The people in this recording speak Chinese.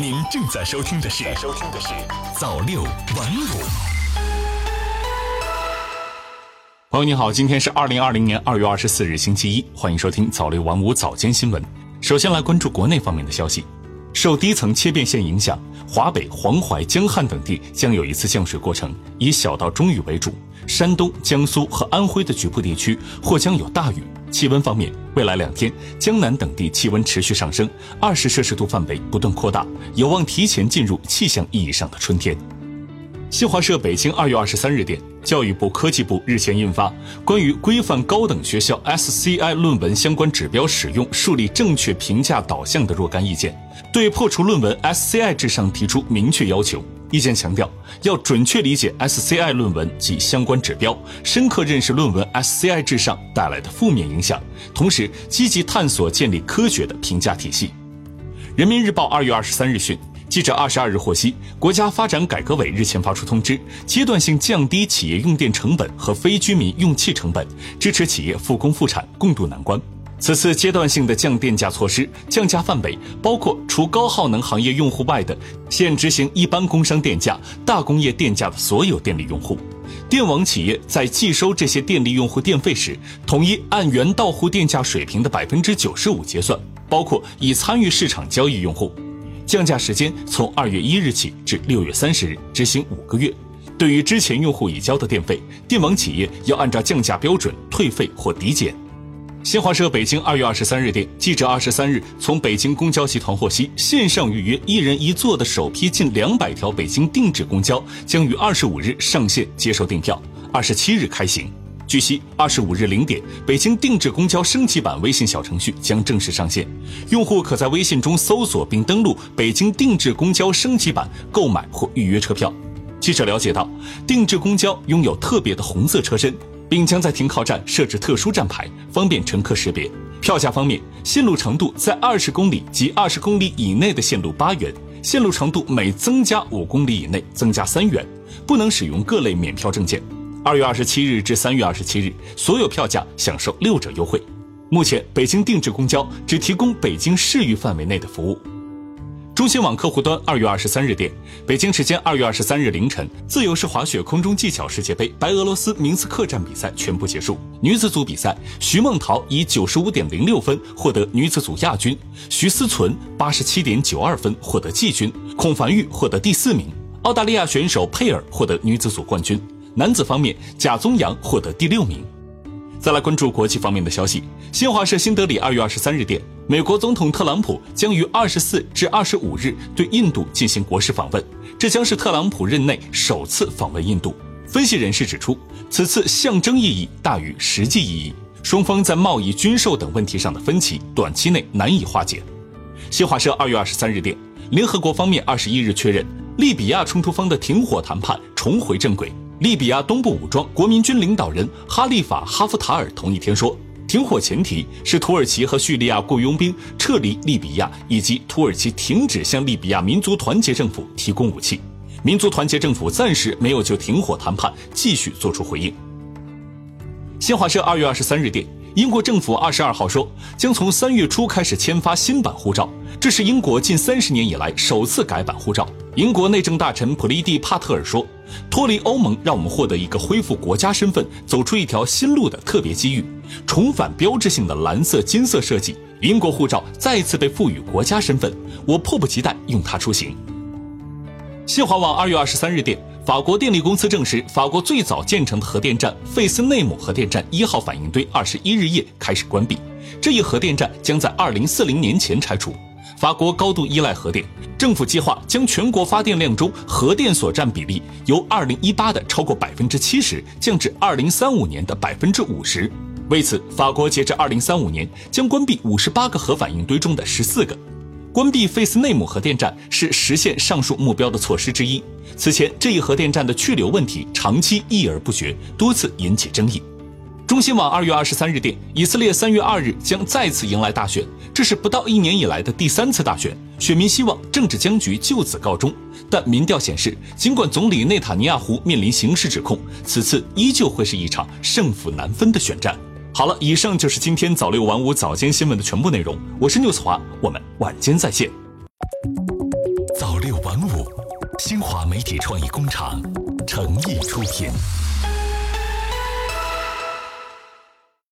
您正在收听的是收听的是早六晚五。朋友你好，今天是二零二零年二月二十四日星期一，欢迎收听早六晚五早间新闻。首先来关注国内方面的消息，受低层切变线影响，华北、黄淮、江汉等地将有一次降水过程，以小到中雨为主。山东、江苏和安徽的局部地区或将有大雨。气温方面，未来两天江南等地气温持续上升，二十摄氏度范围不断扩大，有望提前进入气象意义上的春天。新华社北京二月二十三日电，教育部科技部日前印发《关于规范高等学校 SCI 论文相关指标使用、树立正确评价导向的若干意见》，对破除论文 SCI 至上提出明确要求。意见强调，要准确理解 SCI 论文及相关指标，深刻认识论文 SCI 至上带来的负面影响，同时积极探索建立科学的评价体系。人民日报二月二十三日讯，记者二十二日获悉，国家发展改革委日前发出通知，阶段性降低企业用电成本和非居民用气成本，支持企业复工复产，共度难关。此次阶段性的降电价措施，降价范围包括除高耗能行业用户外的现执行一般工商电价、大工业电价的所有电力用户。电网企业在计收这些电力用户电费时，统一按原到户电价水平的百分之九十五结算，包括已参与市场交易用户。降价时间从二月一日起至六月三十日，执行五个月。对于之前用户已交的电费，电网企业要按照降价标准退费或抵减。新华社北京二月二十三日电，记者二十三日从北京公交集团获悉，线上预约一人一座的首批近两百条北京定制公交将于二十五日上线接受订票，二十七日开行。据悉，二十五日零点，北京定制公交升级版微信小程序将正式上线，用户可在微信中搜索并登录“北京定制公交升级版”购买或预约车票。记者了解到，定制公交拥有特别的红色车身。并将在停靠站设置特殊站牌，方便乘客识别。票价方面，线路长度在二十公里及二十公里以内的线路八元，线路长度每增加五公里以内增加三元，不能使用各类免票证件。二月二十七日至三月二十七日，所有票价享受六折优惠。目前，北京定制公交只提供北京市域范围内的服务。中新网客户端二月二十三日电，北京时间二月二十三日凌晨，自由式滑雪空中技巧世界杯白俄罗斯明斯克站比赛全部结束。女子组比赛，徐梦桃以九十五点零六分获得女子组亚军，徐思存八十七点九二分获得季军，孔凡玉获得第四名。澳大利亚选手佩尔获得女子组冠军。男子方面，贾宗洋获得第六名。再来关注国际方面的消息，新华社新德里二月二十三日电。美国总统特朗普将于二十四至二十五日对印度进行国事访问，这将是特朗普任内首次访问印度。分析人士指出，此次象征意义大于实际意义，双方在贸易、军售等问题上的分歧短期内难以化解。新华社二月二十三日电，联合国方面二十一日确认，利比亚冲突方的停火谈判重回正轨。利比亚东部武装国民军领导人哈利法·哈夫塔尔同一天说。停火前提是土耳其和叙利亚雇佣兵撤离利比亚，以及土耳其停止向利比亚民族团结政府提供武器。民族团结政府暂时没有就停火谈判继续作出回应。新华社二月二十三日电，英国政府二十二号说，将从三月初开始签发新版护照，这是英国近三十年以来首次改版护照。英国内政大臣普利蒂·帕特尔说：“脱离欧盟让我们获得一个恢复国家身份、走出一条新路的特别机遇。重返标志性的蓝色金色设计，英国护照再次被赋予国家身份，我迫不及待用它出行。”新华网二月二十三日电，法国电力公司证实，法国最早建成的核电站费斯内姆核电站一号反应堆二十一日夜开始关闭，这一核电站将在二零四零年前拆除。法国高度依赖核电，政府计划将全国发电量中核电所占比例由二零一八的超过百分之七十降至二零三五年的百分之五十。为此，法国截至二零三五年将关闭五十八个核反应堆中的十四个。关闭费斯内姆核电站是实现上述目标的措施之一。此前，这一核电站的去留问题长期议而不决，多次引起争议。中新网二月二十三日电，以色列三月二日将再次迎来大选，这是不到一年以来的第三次大选，选民希望政治僵局就此告终。但民调显示，尽管总理内塔尼亚胡面临刑事指控，此次依旧会是一场胜负难分的选战。好了，以上就是今天早六晚五早间新闻的全部内容，我是 news 华，我们晚间再见。早六晚五，新华媒体创意工厂诚意出品。